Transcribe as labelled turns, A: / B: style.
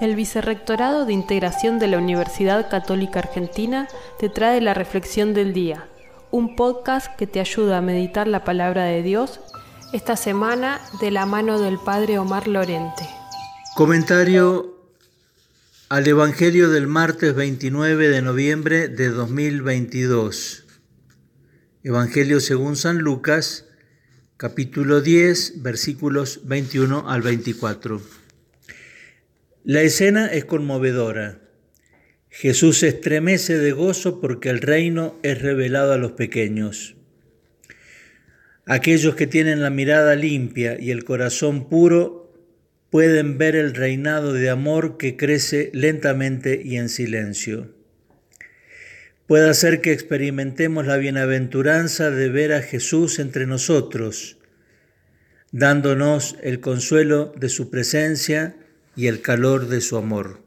A: El Vicerrectorado de Integración de la Universidad Católica Argentina te trae la Reflexión del Día, un podcast que te ayuda a meditar la palabra de Dios esta semana de la mano del Padre Omar Lorente.
B: Comentario al Evangelio del martes 29 de noviembre de 2022. Evangelio según San Lucas, capítulo 10, versículos 21 al 24. La escena es conmovedora. Jesús se estremece de gozo porque el reino es revelado a los pequeños. Aquellos que tienen la mirada limpia y el corazón puro pueden ver el reinado de amor que crece lentamente y en silencio. Puede ser que experimentemos la bienaventuranza de ver a Jesús entre nosotros, dándonos el consuelo de su presencia y el calor de su amor.